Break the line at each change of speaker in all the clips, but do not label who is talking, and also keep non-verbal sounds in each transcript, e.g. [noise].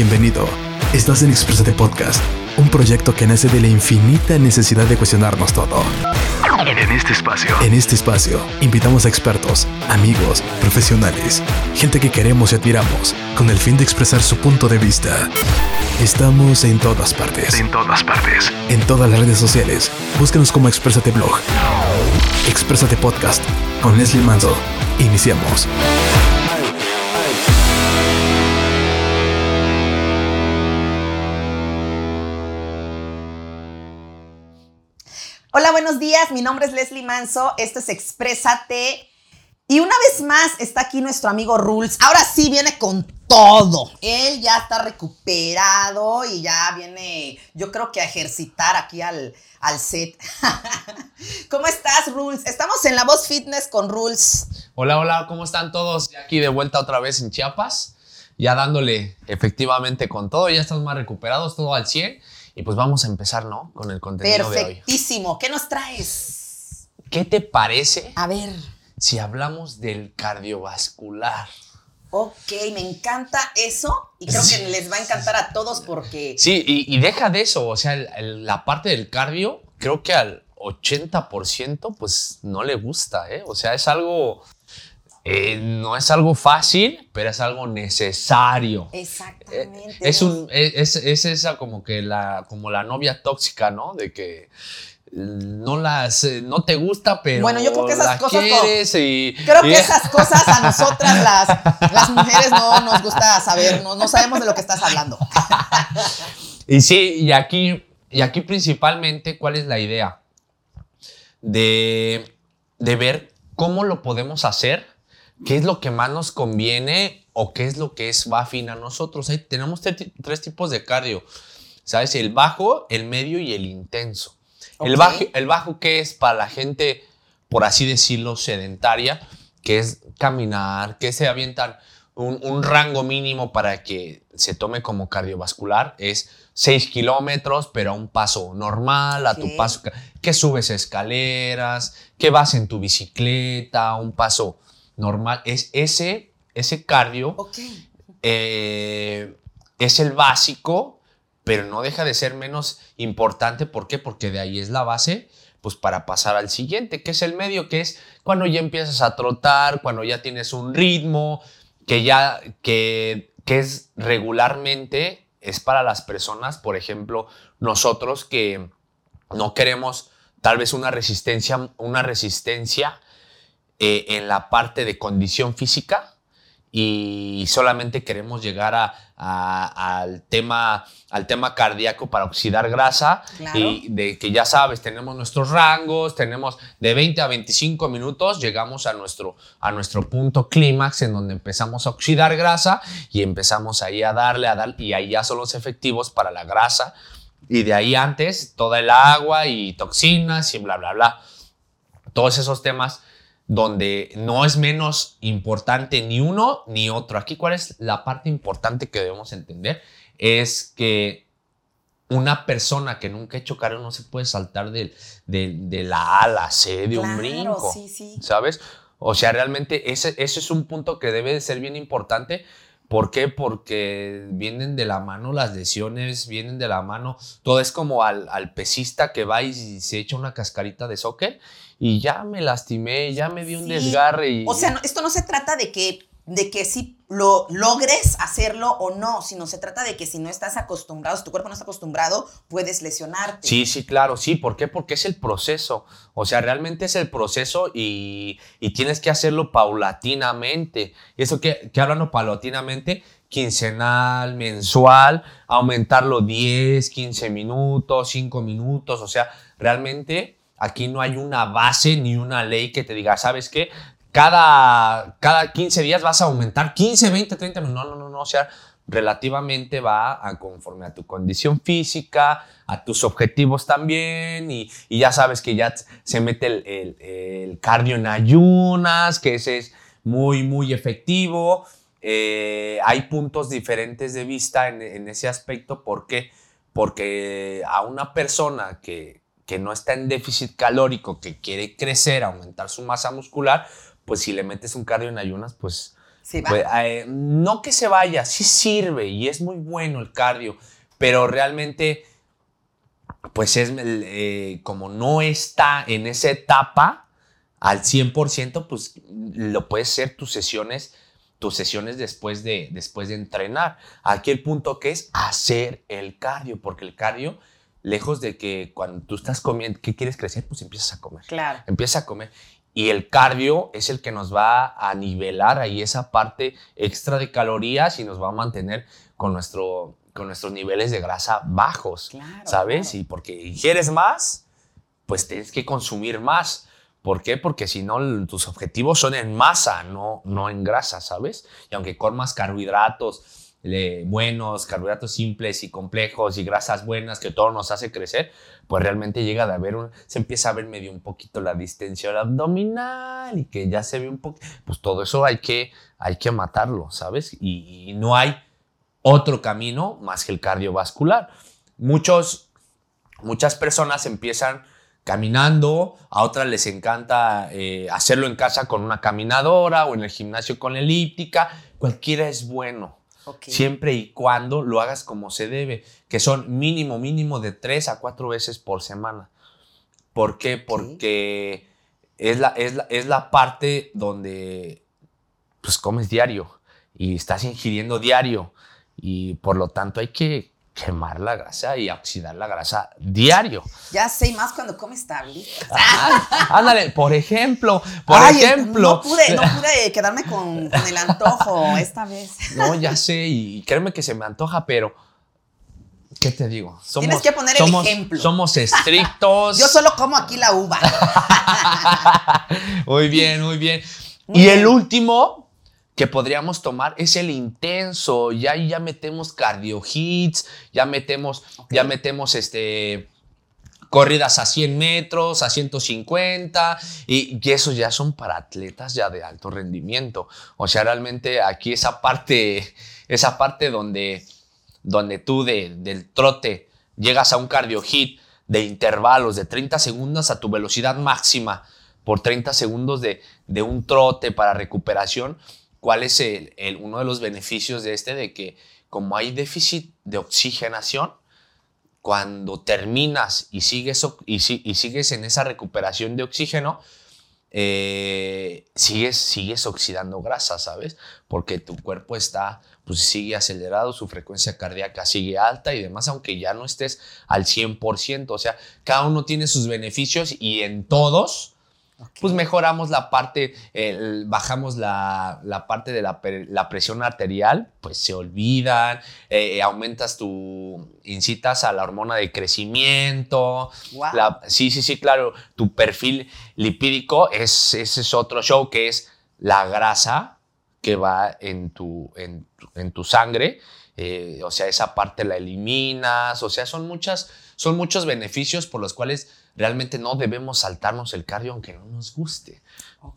Bienvenido. Estás en Exprésate Podcast, un proyecto que nace de la infinita necesidad de cuestionarnos todo. En este espacio, en este espacio, invitamos a expertos, amigos, profesionales, gente que queremos y admiramos, con el fin de expresar su punto de vista. Estamos en todas partes. En todas partes. En todas las redes sociales. Búscanos como Exprésate Blog. Exprésate Podcast con Leslie Manzo. Iniciamos.
Mi nombre es Leslie Manso. Esto es Exprésate. Y una vez más está aquí nuestro amigo Rules. Ahora sí viene con todo. Él ya está recuperado y ya viene, yo creo que a ejercitar aquí al, al set. [laughs] ¿Cómo estás, Rules? Estamos en La Voz Fitness con Rules.
Hola, hola, ¿cómo están todos? Aquí de vuelta otra vez en Chiapas, ya dándole efectivamente con todo, ya estamos más recuperados, todo al 100. Y pues vamos a empezar, ¿no? Con el contenido de hoy.
Perfectísimo. ¿Qué nos traes?
¿Qué te parece
A ver.
si hablamos del cardiovascular?
Ok, me encanta eso y creo que les va a encantar a todos porque
Sí, y, y deja de eso, o sea, el- el- la parte del cardio, creo que al 80% pues no le gusta, ¿eh? O sea, es algo, eh, no es algo fácil, pero es algo necesario.
exactamente.
Eh, Es, un, es, es esa como que la, como la novia tóxica, ¿no? De que no las, eh, no te gusta, pero
Bueno, yo creo que esas cosas
quieres y...
Creo que esas cosas a nosotras las, las mujeres no nos gusta saber, no, no sabemos de lo que estás hablando. [laughs]
Y sí, y aquí, y aquí principalmente, ¿cuál es la idea? De, de ver cómo lo podemos hacer, qué es lo que más nos conviene o qué es lo que es va afín a nosotros. Ahí tenemos tre- tres tipos de cardio, ¿sabes? El bajo, el medio y el intenso. El, bajo, el bajo que es para la gente, por así decirlo, sedentaria, que es caminar, que se avientan un, un rango mínimo para que se tome como cardiovascular, es 6 kilómetros, pero a un paso normal, a tu paso, que subes escaleras, que vas en tu bicicleta, un paso normal. Es ese, ese cardio eh, es el básico, pero no deja de ser menos importante. ¿Por qué? Porque de ahí es la base, pues para pasar al siguiente, que es el medio, que es cuando ya empiezas a trotar, cuando ya tienes un ritmo, que ya, que, que es regularmente, es para las personas, por ejemplo, nosotros que no queremos tal vez una resistencia, una resistencia eh, en la parte de condición física y solamente queremos llegar a- a- al, tema, al tema cardíaco para oxidar grasa
Claro.
y de que ya sabes, tenemos nuestros rangos, tenemos de 20 a 25 minutos, llegamos a nuestro, a nuestro punto clímax en donde empezamos a oxidar grasa y empezamos ahí a darle, a dar, y ahí ya son los efectivos para la grasa y de ahí antes toda el agua y toxinas y bla, bla, bla. Todos esos temas donde no es menos importante ni uno ni otro. Aquí, ¿cuál es la parte importante que debemos entender? Es que una persona que nunca ha hecho cardio no se puede saltar del- de, la A a la C de un brinco.
sí, sí.
¿Sabes? O sea, realmente ese, ese es un punto que debe de ser bien importante. ¿Por qué? Porque vienen de la mano las lesiones, vienen de la mano. Todo es como al, al pesista que va y se echa una cascarita de soccer y ya me lastimé, ya me di un
Sí.
desgarre. Y,
O sea, no- esto no se trata de que, de que si lo logres hacerlo o no, sino se trata de que si no estás acostumbrado, si tu cuerpo no está acostumbrado, puedes lesionarte.
Sí, sí, claro, sí. ¿Por qué? Porque es el proceso. O sea, realmente es el proceso y, y tienes que hacerlo paulatinamente. ¿Y eso que, que hablando paulatinamente? Quincenal, mensual, aumentarlo 10, 15 minutos, 5 minutos. O sea, realmente aquí no hay una base ni una ley que te diga, ¿sabes qué? Cada, cada 15 días vas a aumentar 15, 20, 30 minutos. No, no, no, no. O sea, relativamente va conforme a tu condición física, a tus objetivos también, y, ya sabes que ya se mete el, cardio en ayunas, que ese es muy, muy efectivo. Eh, hay puntos diferentes de vista en ese aspecto. ¿Por qué? Porque a una persona que, que no está en déficit calórico, que quiere crecer, aumentar su masa muscular, pues si le metes un cardio en ayunas, pues
Sí.
Pues, eh, no que se vaya, sí sirve y es muy bueno el cardio, pero realmente, pues es eh, como no está en esa etapa al 100%, pues lo puedes hacer tus sesiones, tus sesiones después de, después de entrenar. Aquí el punto que es hacer el cardio, porque el cardio, lejos de que cuando tú estás comiendo, ¿qué quieres crecer? Pues empiezas a comer.
Claro.
Empieza a comer. Y el cardio es el que nos va a nivelar ahí esa parte extra de calorías y nos va a mantener con, nuestro, con nuestros niveles de grasa bajos,
Claro,
¿sabes?
claro.
Y porque ingieres más, pues tienes que consumir más. ¿Por qué? Porque si no, tus objetivos son en masa, no, no en grasa, ¿sabes? Y aunque comas carbohidratos buenos, carbohidratos simples y complejos y grasas buenas que todo nos hace crecer, pues realmente llega a haber un, se empieza a ver medio un poquito la distensión abdominal y que ya se ve un poco, pues todo eso hay que, hay que matarlo, ¿sabes? Y, y no hay otro camino más que el cardiovascular. Muchos, muchas personas empiezan caminando, a otras les encanta eh, hacerlo en casa con una caminadora o en el gimnasio con elíptica, cualquiera es bueno. Siempre y cuando lo hagas como se debe, que son mínimo, mínimo de tres a cuatro veces por semana. ¿Por qué? Porque es, la, es, la, es la parte donde pues comes diario y estás ingiriendo diario y por lo tanto hay que quemar la grasa y oxidar la grasa diario.
Ya sé, y más cuando comes tablitas.
Ah, ándale, por ejemplo, por
Ay,
ejemplo.
No pude, no pude quedarme con, con el antojo esta vez.
No, ya sé, y créeme que se me antoja, pero ¿qué te digo? Somos,
Tienes que poner el
somos-
ejemplo.
Somos estrictos. [laughs]
Yo solo como aquí la uva. [laughs]
muy bien, muy bien.
Muy
y
bien.
el último que podríamos tomar es el intenso. Ya ahí ya metemos cardio hits, ya metemos, ya metemos este corridas a 100 metros, a 150, y, y esos ya son para atletas ya de alto rendimiento. O sea, realmente aquí esa parte, esa parte donde, donde tú de- del trote llegas a un cardio hit de intervalos de 30 segundos a tu velocidad máxima por 30 segundos de, de un trote para recuperación, ¿cuál es el, uno de los beneficios de este? De que como hay déficit de oxigenación, cuando terminas y sigues, y sigues en esa recuperación de oxígeno, eh, sigues, sigues oxidando grasa, ¿sabes? Porque tu cuerpo está, pues sigue acelerado, su frecuencia cardíaca sigue alta y demás, aunque ya no estés al 100%. O sea, cada uno tiene sus beneficios y en todos, pues mejoramos la parte, el- bajamos la, la parte de la, presión arterial, pues se olvidan, eh, aumentas tu, incitas a la hormona de crecimiento,
Wow.
la- sí, sí, sí, claro, tu perfil lipídico es, ese es otro show que es la grasa que va en tu, en, tu- en tu sangre, eh, o sea, esa parte la eliminas, o sea, son, muchas, son muchos beneficios por los cuales realmente no debemos saltarnos el cardio aunque no nos guste.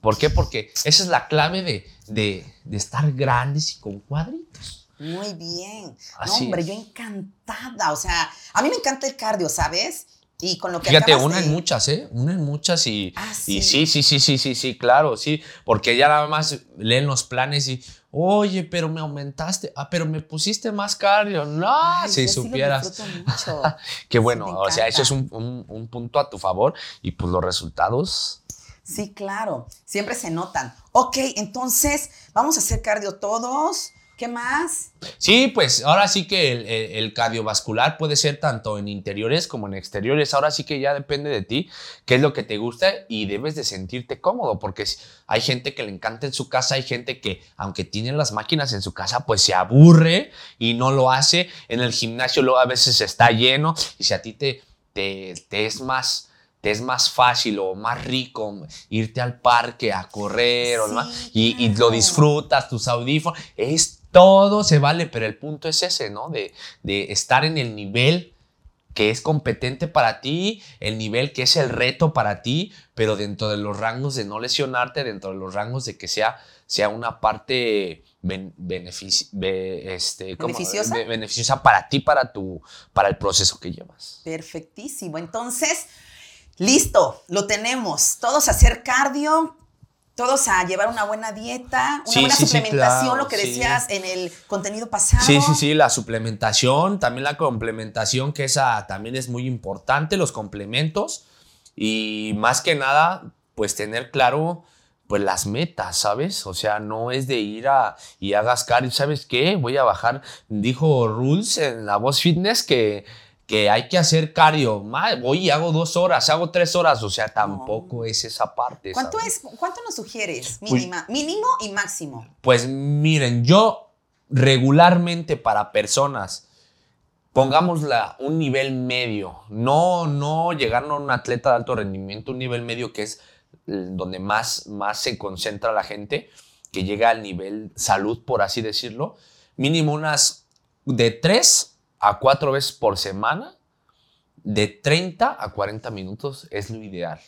¿Por qué? Porque esa es la clave de, de- de estar grandes y con cuadritos.
Muy bien. No, hombre,
es.
yo encantada. O sea, a mí me encanta el cardio, ¿sabes? Y con lo que
Fíjate, una
de-
en muchas, ¿eh? Una en muchas y,
Ah,
y
sí.
sí, sí, sí, sí, sí, sí, claro, sí, porque ya nada más leen los planes y, oye, pero me aumentaste, ah, pero me pusiste más cardio, no,
Ay,
si
sí
supieras, [laughs]
mucho.
qué bueno, o sea, eso es un, un- un punto a tu favor y pues los resultados,
Sí, claro. Siempre se notan. Ok, entonces, vamos a hacer cardio todos. ¿Qué más?
Sí, pues ahora sí que el, el- el cardiovascular puede ser tanto en interiores como en exteriores. Ahora sí que ya depende de ti qué es lo que te gusta y debes de sentirte cómodo porque hay gente que le encanta en su casa, hay gente que aunque tiene las máquinas en su casa pues se aburre y no lo hace. En el gimnasio luego a veces está lleno y si a ti te, te, te es más... Te es más fácil o más rico irte al parque a correr o demás, y, y lo disfrutas, tus audífonos, es todo se vale, pero el punto es ese, ¿no? De, de estar en el nivel que es competente para ti, el nivel que es el reto para ti, pero dentro de los rangos de no lesionarte, dentro de los rangos de que sea, sea una parte ben- benefici- be- este.
¿Beneficiosa?
Be- beneficiosa para ti, para, tu, para el proceso que llevas.
Perfectísimo. Entonces, listo, lo tenemos. Todos hacer cardio. Todos a llevar una buena dieta, una
Sí,
buena
sí, sí,
suplementación,
claro,
lo que decías en el contenido pasado.
Sí, sí, sí, la suplementación, también la complementación, que esa también es muy importante, los complementos. Y más que nada, pues tener claro, pues las metas, ¿sabes? O sea, no es de ir a y hagas cardio, ¿sabes qué? Voy a bajar, dijo Rules en la voz fitness que, que hay que hacer cardio. Ma, Voy y hago dos horas, hago tres horas, o sea, tampoco es esa parte.
¿Cuánto,
¿sabes?
es, ¿Cuánto nos sugieres?
Pues-
mínimo y máximo.
Pues miren, yo regularmente para personas, pongámosla un nivel medio, no, no llegar a un atleta de alto rendimiento, un nivel medio que es eh, donde más, más se concentra la gente, que llega al nivel salud, por así decirlo, mínimo unas de 3 a 4 veces por semana, de 30 a 40 minutos es lo ideal.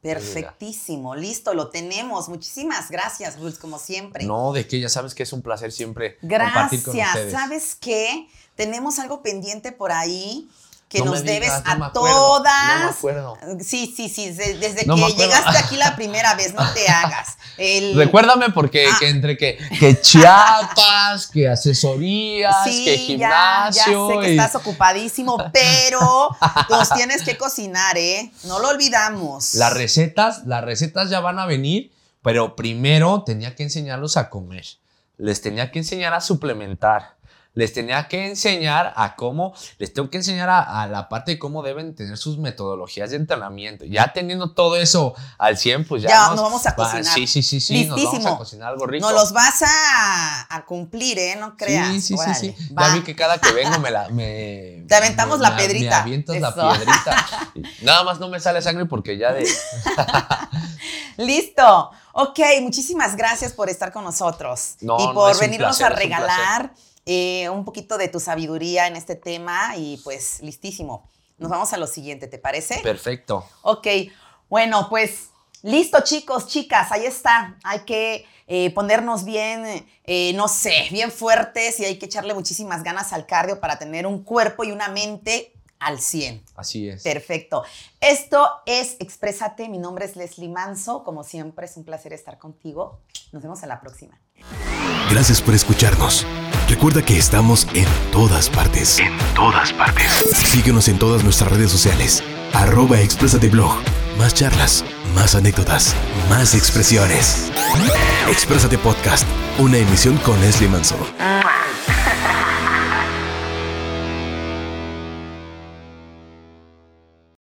Perfectísimo, listo, lo tenemos. Muchísimas gracias, Rules, como siempre.
No, de que ya sabes que es un placer siempre compartir con
Gracias.
ustedes.
¿Sabes qué? Tenemos algo pendiente por ahí que
No
nos debes
no
a
acuerdo,
todas.
no me acuerdo.
Sí, sí, sí. de- Desde
No
que llegaste aquí la primera vez, no te hagas. [laughs] El-
Recuérdame porque
Ah.
que entre que, que Chiapas, que asesorías,
Sí,
que
ya, ya
gimnasio.
sé que
y-
estás ocupadísimo, [laughs] pero nos tienes que cocinar, ¿eh? No lo olvidamos.
Las recetas, las recetas ya van a venir, pero primero tenía que enseñarlos a comer. Les tenía que enseñar a suplementar. Les tenía que enseñar a cómo, les tengo que enseñar a, a la parte de cómo deben tener sus metodologías de entrenamiento. Ya teniendo todo eso al 100, pues ya,
Ya nos vamos a
va-
cocinar.
Sí, sí, sí, sí, nos vamos a cocinar algo rico.
Nos los vas a, a cumplir, ¿eh? No creas.
Sí, sí, sí,
Órale,
sí.
va.
Ya vi que cada que vengo me la. Me, [laughs]
Te aventamos
me-
la piedrita.
Me avientas la piedrita. [laughs] Nada más no me sale sangre porque ya de. [laughs]
Listo. Ok, muchísimas gracias por estar con nosotros
No,
y
no,
por venirnos
placer,
a regalar eh, un poquito de tu sabiduría en este tema y pues listísimo. Nos vamos a lo siguiente, ¿te parece?
Perfecto.
Ok, bueno, pues listo chicos, chicas, ahí está. Hay que eh, ponernos bien, eh, no sé, bien fuertes y hay que echarle muchísimas ganas al cardio para tener un cuerpo y una mente al 100.
Así es.
Perfecto. Esto es Exprésate. Mi nombre es Leslie Manso. Como siempre, es un placer estar contigo. Nos vemos en la próxima.
Gracias por escucharnos. Recuerda que estamos en todas partes. En todas partes. Síguenos en todas nuestras redes sociales. Arroba Exprésate Blog. Más charlas, más anécdotas, más expresiones. Exprésate Podcast. Una emisión con Leslie Manso.
¡Mua!